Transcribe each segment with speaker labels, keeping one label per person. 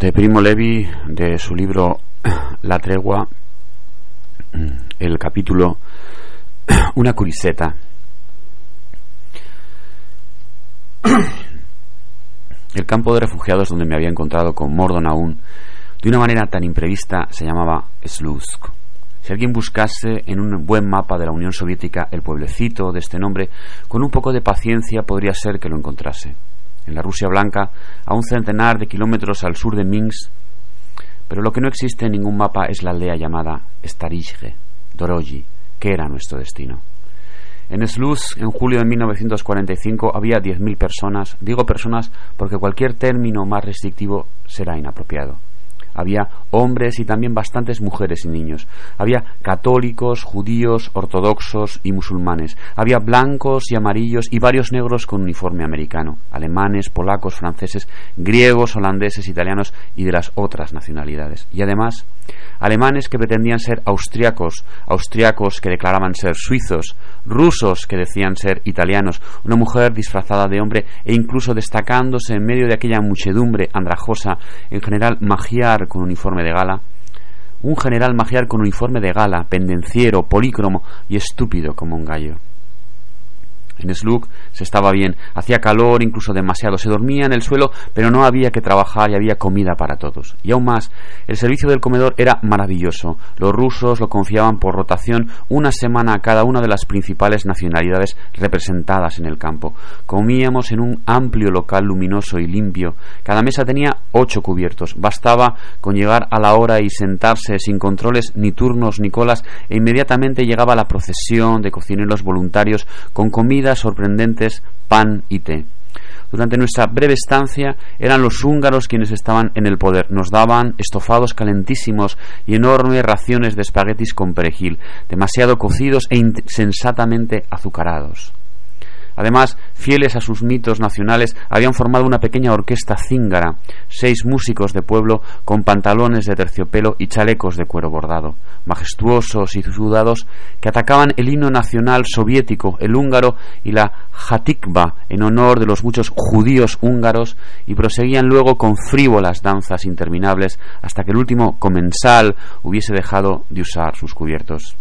Speaker 1: de Primo Levi, de su libro La tregua, el capítulo Una curiseta. El campo de refugiados donde me había encontrado con Mordon aún, de una manera tan imprevista, se llamaba Slusk. Si alguien buscase en un buen mapa de la Unión Soviética el pueblecito de este nombre, con un poco de paciencia podría ser que lo encontrase. En la Rusia Blanca, a un centenar de kilómetros al sur de Minsk, pero lo que no existe en ningún mapa es la aldea llamada Starizhe, Doroji, que era nuestro destino. En Sluz, en julio de 1945, había 10.000 personas. Digo personas porque cualquier término más restrictivo será inapropiado. Había hombres y también bastantes mujeres y niños. Había católicos, judíos, ortodoxos y musulmanes. Había blancos y amarillos y varios negros con uniforme americano. Alemanes, polacos, franceses, griegos, holandeses, italianos y de las otras nacionalidades. Y además, alemanes que pretendían ser austriacos, austriacos que declaraban ser suizos, rusos que decían ser italianos, una mujer disfrazada de hombre e incluso destacándose en medio de aquella muchedumbre andrajosa, en general magiar con uniforme de gala, un general magiar con uniforme de gala, pendenciero, polícromo y estúpido como un gallo. En Slug se estaba bien, hacía calor, incluso demasiado, se dormía en el suelo, pero no había que trabajar y había comida para todos. Y aún más, el servicio del comedor era maravilloso. Los rusos lo confiaban por rotación una semana a cada una de las principales nacionalidades representadas en el campo. Comíamos en un amplio local luminoso y limpio. Cada mesa tenía ocho cubiertos. Bastaba con llegar a la hora y sentarse sin controles ni turnos ni colas e inmediatamente llegaba la procesión de cocineros voluntarios con comida sorprendentes, pan y té. Durante nuestra breve estancia eran los húngaros quienes estaban en el poder. Nos daban estofados calentísimos y enormes raciones de espaguetis con perejil, demasiado cocidos e insensatamente azucarados. Además, fieles a sus mitos nacionales, habían formado una pequeña orquesta cíngara, seis músicos de pueblo con pantalones de terciopelo y chalecos de cuero bordado, majestuosos y sudados, que atacaban el himno nacional soviético, el húngaro y la Hatikva, en honor de los muchos judíos húngaros, y proseguían luego con frívolas danzas interminables hasta que el último comensal hubiese dejado de usar sus cubiertos.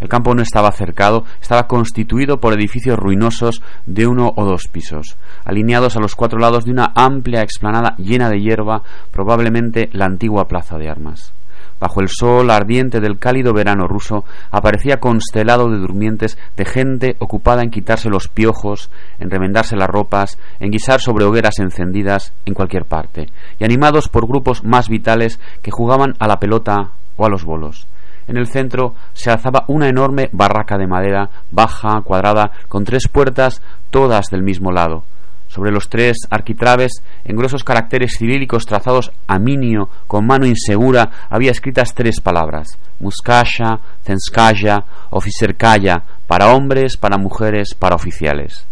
Speaker 1: El campo no estaba cercado, estaba constituido por edificios ruinosos de uno o dos pisos, alineados a los cuatro lados de una amplia explanada llena de hierba, probablemente la antigua plaza de armas. Bajo el sol ardiente del cálido verano ruso aparecía constelado de durmientes de gente ocupada en quitarse los piojos, en remendarse las ropas, en guisar sobre hogueras encendidas en cualquier parte, y animados por grupos más vitales que jugaban a la pelota o a los bolos. En el centro se alzaba una enorme barraca de madera, baja, cuadrada, con tres puertas, todas del mismo lado. Sobre los tres arquitraves, en gruesos caracteres cirílicos trazados a minio, con mano insegura, había escritas tres palabras: Muskasha, Zenskaya, Oficerkaya, para hombres, para mujeres, para oficiales.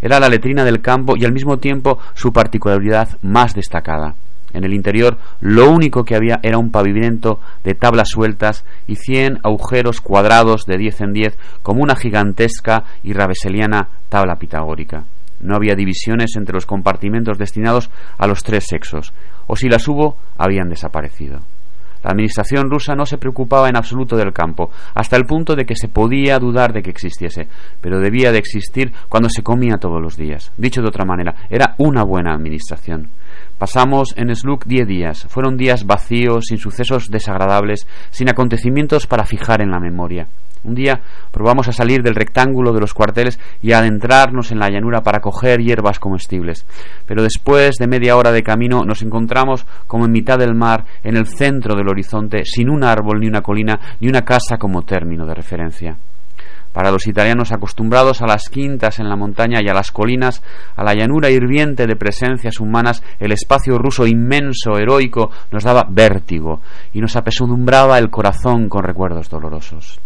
Speaker 1: Era la letrina del campo y al mismo tiempo su particularidad más destacada. En el interior lo único que había era un pavimento de tablas sueltas y cien agujeros cuadrados de diez en diez como una gigantesca y raveseliana tabla pitagórica. No había divisiones entre los compartimentos destinados a los tres sexos, o si las hubo, habían desaparecido. La administración rusa no se preocupaba en absoluto del campo, hasta el punto de que se podía dudar de que existiese, pero debía de existir cuando se comía todos los días. Dicho de otra manera, era una buena administración. Pasamos en Slug diez días. Fueron días vacíos, sin sucesos desagradables, sin acontecimientos para fijar en la memoria. Un día probamos a salir del rectángulo de los cuarteles y a adentrarnos en la llanura para coger hierbas comestibles. Pero después de media hora de camino nos encontramos como en mitad del mar, en el centro del horizonte, sin un árbol, ni una colina, ni una casa como término de referencia. Para los italianos acostumbrados a las quintas en la montaña y a las colinas, a la llanura hirviente de presencias humanas, el espacio ruso inmenso, heroico, nos daba vértigo y nos apesadumbraba el corazón con recuerdos dolorosos.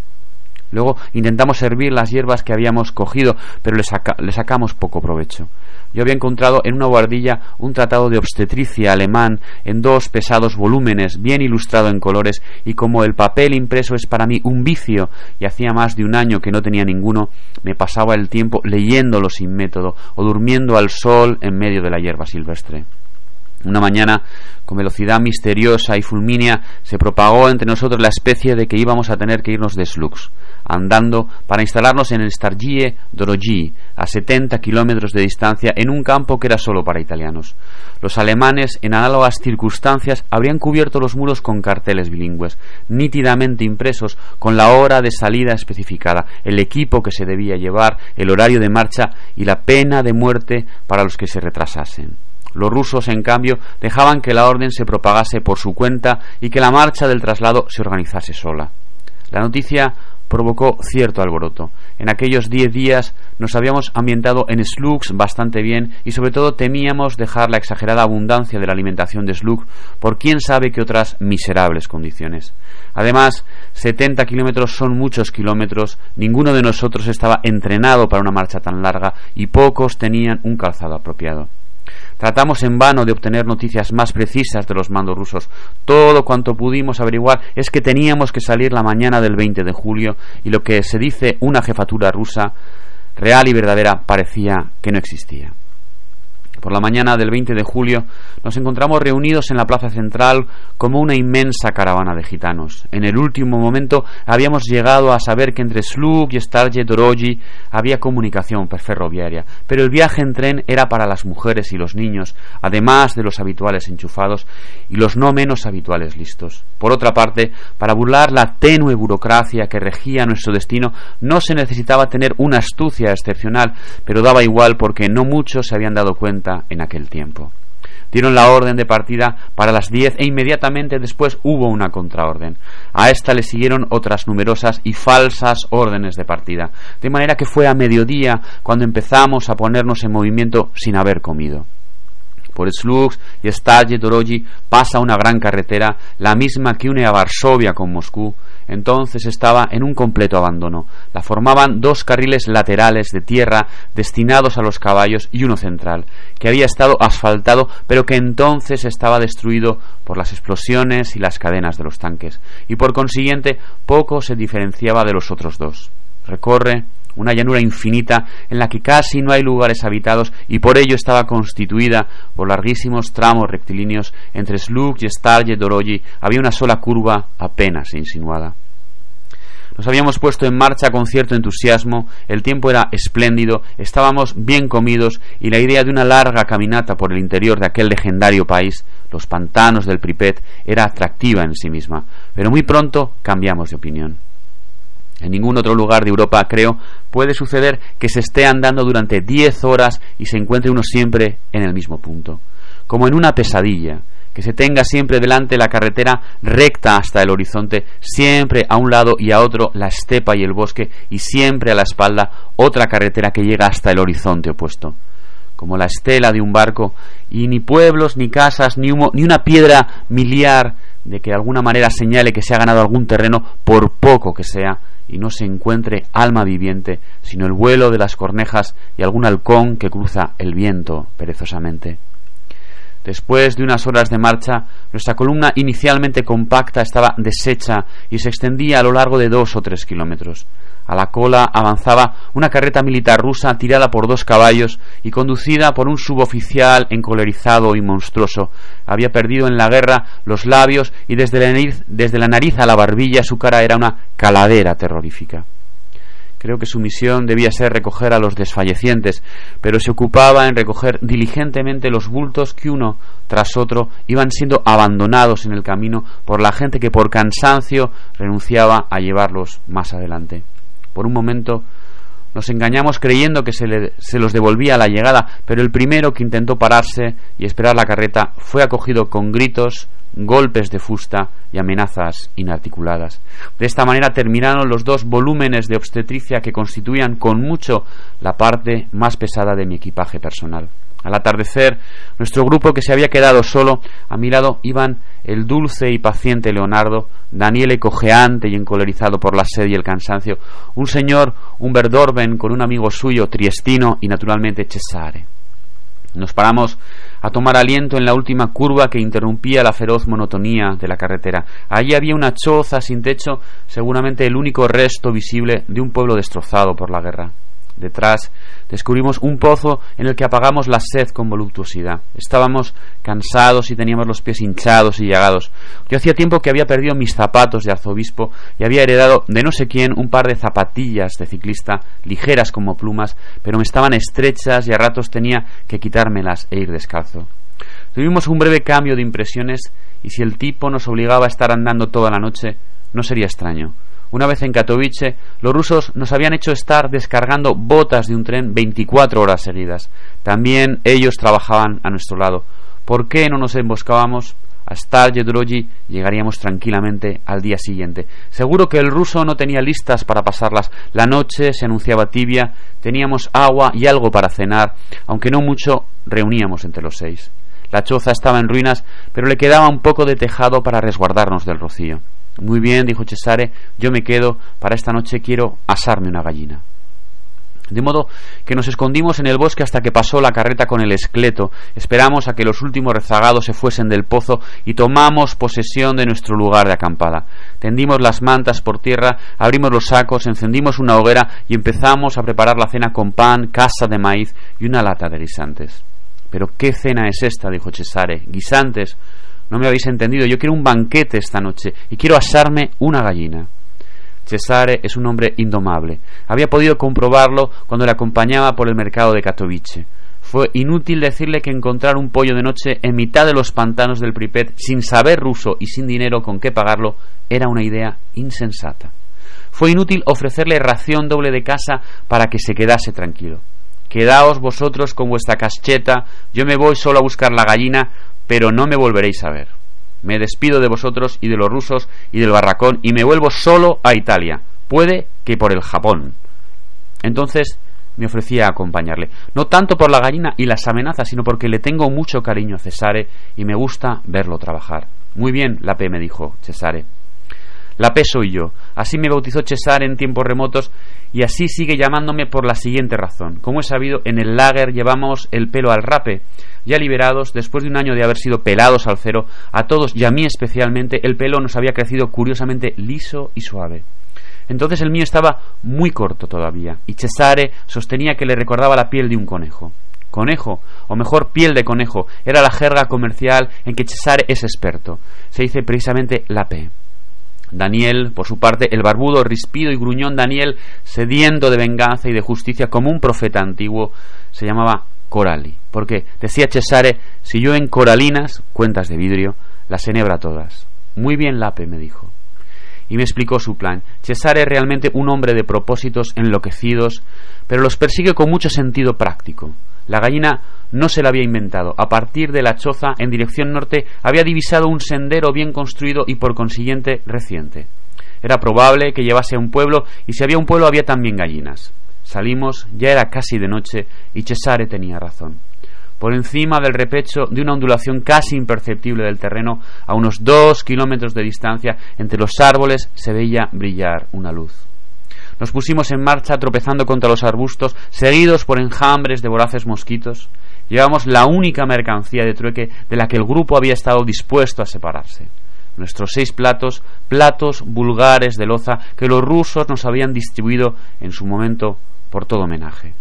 Speaker 1: Luego intentamos servir las hierbas que habíamos cogido, pero le, sacamos poco provecho. Yo había encontrado en una guardilla un tratado de obstetricia alemán en dos pesados volúmenes, bien ilustrado en colores, y como el papel impreso es para mí un vicio, y hacía más de un año que no tenía ninguno, me pasaba el tiempo leyéndolo sin método o durmiendo al sol en medio de la hierba silvestre. Una mañana, con velocidad misteriosa y fulmínea, se propagó entre nosotros la especie de que íbamos a tener que irnos de Slux, andando para instalarnos en el Stargie Dorogi, a 70 kilómetros de distancia, en un campo que era solo para italianos. Los alemanes, en análogas circunstancias, habrían cubierto los muros con carteles bilingües, nítidamente impresos, con la hora de salida especificada, el equipo que se debía llevar, el horario de marcha y la pena de muerte para los que se retrasasen. Los rusos, en cambio, dejaban que la orden se propagase por su cuenta y que la marcha del traslado se organizase sola. La noticia provocó cierto alboroto. En aquellos diez días nos habíamos ambientado en Slugs bastante bien y sobre todo temíamos dejar la exagerada abundancia de la alimentación de Slug por quién sabe qué otras miserables condiciones. Además, 70 kilómetros son muchos kilómetros, ninguno de nosotros estaba entrenado para una marcha tan larga y pocos tenían un calzado apropiado. Tratamos en vano de obtener noticias más precisas de los mandos rusos. Todo cuanto pudimos averiguar es que teníamos que salir la mañana del 20 de julio y lo que se dice una jefatura rusa real y verdadera parecía que no existía. Por la mañana del 20 de julio nos encontramos reunidos en la plaza central como una inmensa caravana de gitanos. En el último momento habíamos llegado a saber que entre Slug y Starje Doroji había comunicación ferroviaria, pero el viaje en tren era para las mujeres y los niños, además de los habituales enchufados y los no menos habituales listos. Por otra parte, para burlar la tenue burocracia que regía nuestro destino, no se necesitaba tener una astucia excepcional, pero daba igual porque no muchos se habían dado cuenta en aquel tiempo. Dieron la orden de partida para las diez e inmediatamente después hubo una contraorden. A esta le siguieron otras numerosas y falsas órdenes de partida, de manera que fue a mediodía cuando empezamos a ponernos en movimiento sin haber comido. Por Slugs y Stalje Doroji pasa una gran carretera, la misma que une a Varsovia con Moscú, entonces estaba en un completo abandono. La formaban dos carriles laterales de tierra destinados a los caballos y uno central, que había estado asfaltado pero que entonces estaba destruido por las explosiones y las cadenas de los tanques, y por consiguiente poco se diferenciaba de los otros dos. Recorre una llanura infinita en la que casi no hay lugares habitados y por ello estaba constituida por larguísimos tramos rectilíneos entre Slug y Stalje Doroji había una sola curva apenas insinuada. Nos habíamos puesto en marcha con cierto entusiasmo, el tiempo era espléndido, estábamos bien comidos y la idea de una larga caminata por el interior de aquel legendario país, los pantanos del Pripet, era atractiva en sí misma, pero muy pronto cambiamos de opinión. En ningún otro lugar de Europa, creo, puede suceder que se esté andando durante diez horas y se encuentre uno siempre en el mismo punto. Como en una pesadilla, que se tenga siempre delante la carretera recta hasta el horizonte, siempre a un lado y a otro la estepa y el bosque, y siempre a la espalda otra carretera que llega hasta el horizonte opuesto. Como la estela de un barco, y ni pueblos, ni casas, ni humo, ni una piedra miliar de que de alguna manera señale que se ha ganado algún terreno, por poco que sea, y no se encuentre alma viviente, sino el vuelo de las cornejas y algún halcón que cruza el viento perezosamente. Después de unas horas de marcha, nuestra columna inicialmente compacta estaba deshecha y se extendía a lo largo de dos o tres kilómetros. A la cola avanzaba una carreta militar rusa tirada por dos caballos y conducida por un suboficial encolerizado y monstruoso. Había perdido en la guerra los labios y desde la nariz, desde la nariz a la barbilla su cara era una caladera terrorífica. Creo que su misión debía ser recoger a los desfallecientes, pero se ocupaba en recoger diligentemente los bultos que uno tras otro iban siendo abandonados en el camino por la gente que por cansancio renunciaba a llevarlos más adelante. Por un momento nos engañamos creyendo que se, se, los devolvía a la llegada, pero el primero que intentó pararse y esperar la carreta fue acogido con gritos, golpes de fusta y amenazas inarticuladas. De esta manera terminaron los dos volúmenes de obstetricia que constituían con mucho la parte más pesada de mi equipaje personal. Al atardecer, nuestro grupo que se había quedado solo, a mi lado iban el dulce y paciente Leonardo, Daniele cojeante y encolerizado por la sed y el cansancio, un señor, un verdorben con un amigo suyo, Triestino, y naturalmente Cesare. Nos paramos a tomar aliento en la última curva que interrumpía la feroz monotonía de la carretera. Allí había una choza sin techo, seguramente el único resto visible de un pueblo destrozado por la guerra. Detrás descubrimos un pozo en el que apagamos la sed con voluptuosidad. Estábamos cansados y teníamos los pies hinchados y llagados. Yo hacía tiempo que había perdido mis zapatos de arzobispo y había heredado de no sé quién un par de zapatillas de ciclista, ligeras como plumas, pero me estaban estrechas y a ratos tenía que quitármelas e ir descalzo. Tuvimos un breve cambio de impresiones y si el tipo nos obligaba a estar andando toda la noche, no sería extraño. Una vez en Katowice, los rusos nos habían hecho estar descargando botas de un tren 24 horas seguidas. También ellos trabajaban a nuestro lado. ¿Por qué no nos emboscábamos? A Jedroji llegaríamos tranquilamente al día siguiente. Seguro que el ruso no tenía listas para pasarlas. La noche se anunciaba tibia, teníamos agua y algo para cenar, aunque no mucho, reuníamos entre los seis. La choza estaba en ruinas, pero le quedaba un poco de tejado para resguardarnos del rocío. Muy bien, dijo Cesare, yo me quedo, para esta noche quiero asarme una gallina. De modo que nos escondimos en el bosque hasta que pasó la carreta con el esqueleto, esperamos a que los últimos rezagados se fuesen del pozo y tomamos posesión de nuestro lugar de acampada. Tendimos las mantas por tierra, abrimos los sacos, encendimos una hoguera y empezamos a preparar la cena con pan, casa de maíz y una lata de guisantes. Pero ¿qué cena es esta? dijo Cesare. Guisantes. No me habéis entendido. Yo quiero un banquete esta noche y quiero asarme una gallina. Cesare es un hombre indomable. Había podido comprobarlo cuando le acompañaba por el mercado de Katowice. Fue inútil decirle que encontrar un pollo de noche en mitad de los pantanos del Pripet sin saber ruso y sin dinero con qué pagarlo era una idea insensata. Fue inútil ofrecerle ración doble de casa para que se quedase tranquilo. Quedaos vosotros con vuestra cascheta, yo me voy solo a buscar la gallina, pero no me volveréis a ver. Me despido de vosotros y de los rusos y del barracón y me vuelvo solo a Italia. Puede que por el Japón. Entonces me ofrecía acompañarle, no tanto por la gallina y las amenazas, sino porque le tengo mucho cariño a Cesare y me gusta verlo trabajar. Muy bien, la P me dijo Cesare. La P soy yo. Así me bautizó Cesare en tiempos remotos y así sigue llamándome por la siguiente razón. Como he sabido, en el lager llevamos el pelo al rape. Ya liberados, después de un año de haber sido pelados al cero, a todos y a mí especialmente, el pelo nos había crecido curiosamente liso y suave. Entonces el mío estaba muy corto todavía, y Cesare sostenía que le recordaba la piel de un conejo. Conejo, o mejor piel de conejo, era la jerga comercial en que Cesare es experto. Se dice precisamente la P. Daniel, por su parte, el barbudo, rispido y gruñón Daniel, sediento de venganza y de justicia como un profeta antiguo, se llamaba Corali. Porque, decía Cesare, si yo en coralinas, cuentas de vidrio, las enhebra todas. Muy bien, Lape, me dijo. Y me explicó su plan. Cesare es realmente un hombre de propósitos enloquecidos, pero los persigue con mucho sentido práctico. La gallina no se la había inventado. A partir de la choza, en dirección norte, había divisado un sendero bien construido y por consiguiente reciente. Era probable que llevase a un pueblo, y si había un pueblo había también gallinas. Salimos, ya era casi de noche, y Cesare tenía razón. Por encima del repecho de una ondulación casi imperceptible del terreno, a unos dos kilómetros de distancia, entre los árboles se veía brillar una luz. Nos pusimos en marcha tropezando contra los arbustos, seguidos por enjambres de voraces mosquitos. Llevamos la única mercancía de trueque de la que el grupo había estado dispuesto a separarse. Nuestros seis platos, platos vulgares de loza que los rusos nos habían distribuido en su momento por todo homenaje.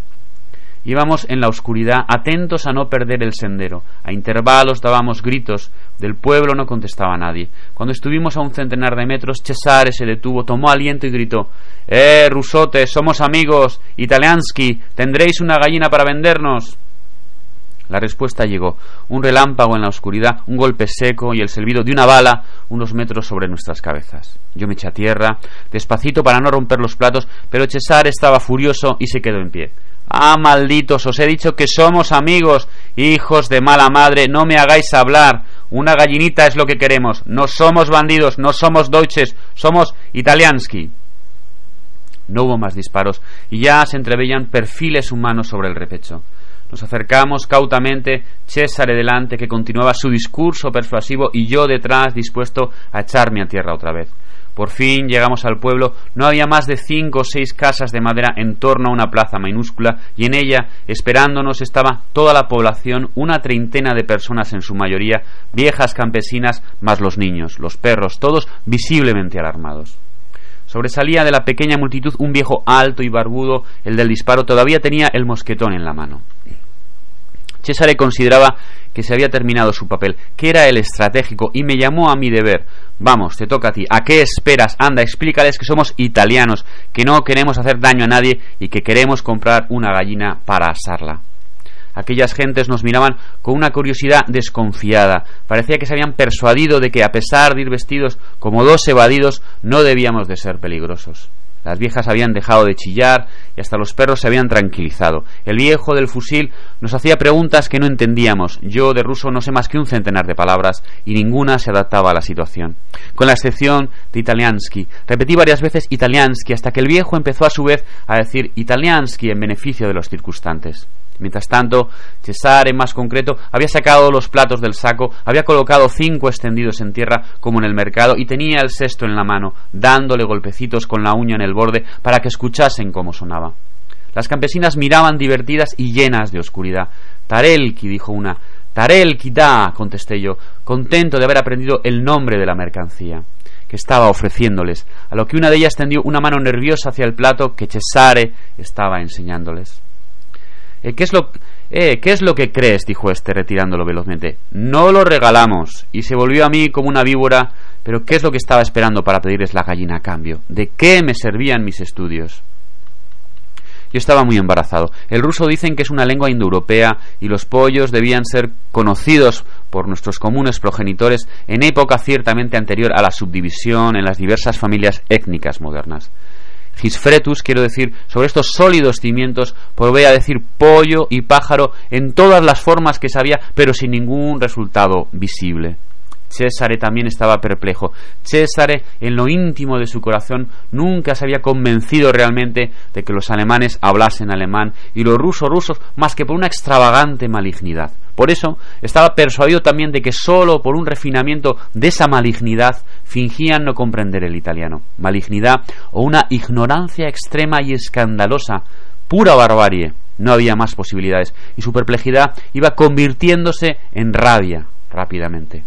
Speaker 1: Íbamos en la oscuridad, atentos a no perder el sendero. A intervalos dábamos gritos. Del pueblo no contestaba nadie. Cuando estuvimos a un centenar de metros, Cesare se detuvo, tomó aliento y gritó Eh, rusote, somos amigos. Italiansky, ¿tendréis una gallina para vendernos? La respuesta llegó. Un relámpago en la oscuridad, un golpe seco y el silbido de una bala unos metros sobre nuestras cabezas. Yo me eché a tierra, despacito para no romper los platos, pero Cesare estaba furioso y se quedó en pie. Ah, malditos, os he dicho que somos amigos, hijos de mala madre, no me hagáis hablar. Una gallinita es lo que queremos. No somos bandidos, no somos deutsches, somos italiansky. No hubo más disparos y ya se entreveían perfiles humanos sobre el repecho. Nos acercamos cautamente, César delante, que continuaba su discurso persuasivo, y yo detrás, dispuesto a echarme a tierra otra vez. Por fin llegamos al pueblo. No había más de cinco o seis casas de madera en torno a una plaza minúscula y en ella, esperándonos, estaba toda la población, una treintena de personas en su mayoría, viejas campesinas, más los niños, los perros, todos visiblemente alarmados. Sobresalía de la pequeña multitud un viejo alto y barbudo, el del disparo todavía tenía el mosquetón en la mano. Cesare consideraba que se había terminado su papel, que era el estratégico, y me llamó a mi deber. Vamos, te toca a ti. ¿A qué esperas? Anda, explícales que somos italianos, que no queremos hacer daño a nadie y que queremos comprar una gallina para asarla. Aquellas gentes nos miraban con una curiosidad desconfiada. Parecía que se habían persuadido de que, a pesar de ir vestidos como dos evadidos, no debíamos de ser peligrosos. Las viejas habían dejado de chillar y hasta los perros se habían tranquilizado. El viejo del fusil nos hacía preguntas que no entendíamos. Yo de ruso no sé más que un centenar de palabras y ninguna se adaptaba a la situación. Con la excepción de italiansky. Repetí varias veces italiansky hasta que el viejo empezó a su vez a decir italiansky en beneficio de los circunstantes. Mientras tanto, Cesare, más concreto, había sacado los platos del saco, había colocado cinco extendidos en tierra como en el mercado y tenía el sexto en la mano, dándole golpecitos con la uña en el borde para que escuchasen cómo sonaba. Las campesinas miraban divertidas y llenas de oscuridad. Tarelki, dijo una. Tarelki da, contesté yo, contento de haber aprendido el nombre de la mercancía que estaba ofreciéndoles, a lo que una de ellas tendió una mano nerviosa hacia el plato que Cesare estaba enseñándoles. Eh, ¿qué, es lo, eh, ¿Qué es lo que crees? dijo este retirándolo velozmente. No lo regalamos. Y se volvió a mí como una víbora. Pero ¿qué es lo que estaba esperando para pedirles la gallina a cambio? ¿De qué me servían mis estudios? Yo estaba muy embarazado. El ruso dicen que es una lengua indoeuropea y los pollos debían ser conocidos por nuestros comunes progenitores en época ciertamente anterior a la subdivisión en las diversas familias étnicas modernas. Gisfretus, quiero decir, sobre estos sólidos cimientos, provee a decir pollo y pájaro en todas las formas que sabía, pero sin ningún resultado visible. Césare también estaba perplejo. Césare, en lo íntimo de su corazón, nunca se había convencido realmente de que los alemanes hablasen alemán y los rusos rusos más que por una extravagante malignidad. Por eso estaba persuadido también de que sólo por un refinamiento de esa malignidad fingían no comprender el italiano. Malignidad o una ignorancia extrema y escandalosa, pura barbarie. No había más posibilidades y su perplejidad iba convirtiéndose en rabia rápidamente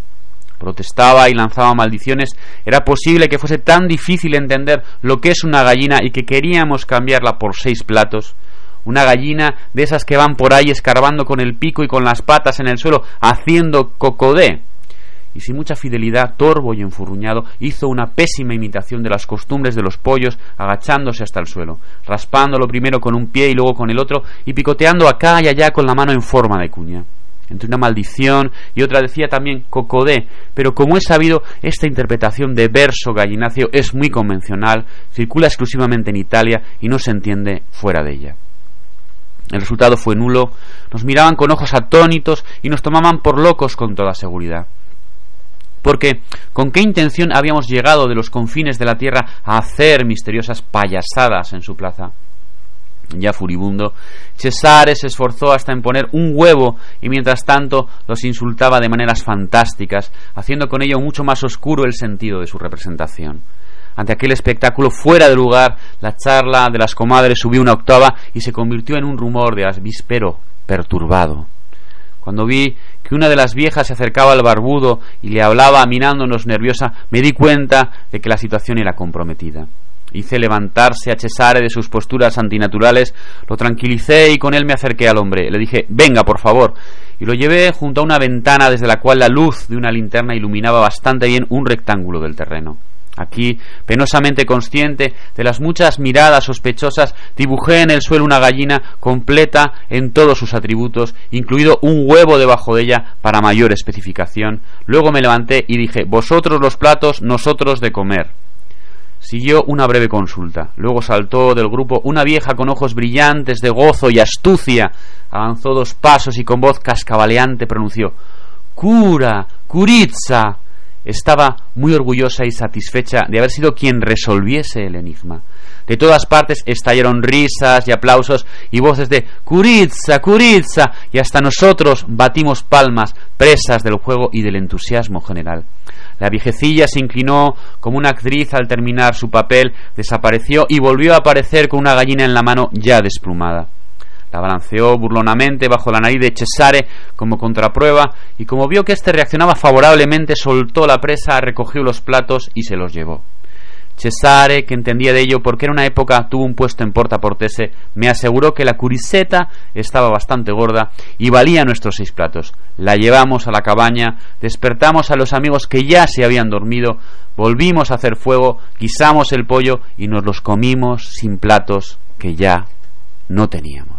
Speaker 1: protestaba y lanzaba maldiciones, era posible que fuese tan difícil entender lo que es una gallina y que queríamos cambiarla por seis platos. Una gallina de esas que van por ahí escarbando con el pico y con las patas en el suelo, haciendo cocodé. Y sin mucha fidelidad, torvo y enfurruñado, hizo una pésima imitación de las costumbres de los pollos, agachándose hasta el suelo, raspándolo primero con un pie y luego con el otro, y picoteando acá y allá con la mano en forma de cuña entre una maldición y otra decía también cocodé, pero como he sabido, esta interpretación de verso gallinacio es muy convencional, circula exclusivamente en Italia y no se entiende fuera de ella. El resultado fue nulo, nos miraban con ojos atónitos y nos tomaban por locos con toda seguridad. Porque, ¿con qué intención habíamos llegado de los confines de la tierra a hacer misteriosas payasadas en su plaza? ya furibundo, Cesare se esforzó hasta en poner un huevo y mientras tanto los insultaba de maneras fantásticas, haciendo con ello mucho más oscuro el sentido de su representación. Ante aquel espectáculo fuera de lugar, la charla de las comadres subió una octava y se convirtió en un rumor de avispero perturbado. Cuando vi que una de las viejas se acercaba al barbudo y le hablaba mirándonos nerviosa, me di cuenta de que la situación era comprometida. Hice levantarse a Cesare de sus posturas antinaturales, lo tranquilicé y con él me acerqué al hombre. Le dije, venga, por favor. Y lo llevé junto a una ventana desde la cual la luz de una linterna iluminaba bastante bien un rectángulo del terreno. Aquí, penosamente consciente de las muchas miradas sospechosas, dibujé en el suelo una gallina completa en todos sus atributos, incluido un huevo debajo de ella para mayor especificación. Luego me levanté y dije, vosotros los platos, nosotros de comer. Siguió una breve consulta. Luego saltó del grupo una vieja con ojos brillantes de gozo y astucia. Avanzó dos pasos y con voz cascabaleante pronunció Cura, Curizza. Estaba muy orgullosa y satisfecha de haber sido quien resolviese el enigma. De todas partes estallaron risas y aplausos y voces de Curizza, Curizza, y hasta nosotros batimos palmas, presas del juego y del entusiasmo general. La viejecilla se inclinó como una actriz al terminar su papel, desapareció y volvió a aparecer con una gallina en la mano ya desplumada. La balanceó burlonamente bajo la nariz de Cesare como contraprueba y como vio que éste reaccionaba favorablemente soltó la presa, recogió los platos y se los llevó. Cesare, que entendía de ello porque en una época tuvo un puesto en Porta Portese, me aseguró que la curiseta estaba bastante gorda y valía nuestros seis platos. La llevamos a la cabaña, despertamos a los amigos que ya se habían dormido, volvimos a hacer fuego, guisamos el pollo y nos los comimos sin platos que ya no teníamos.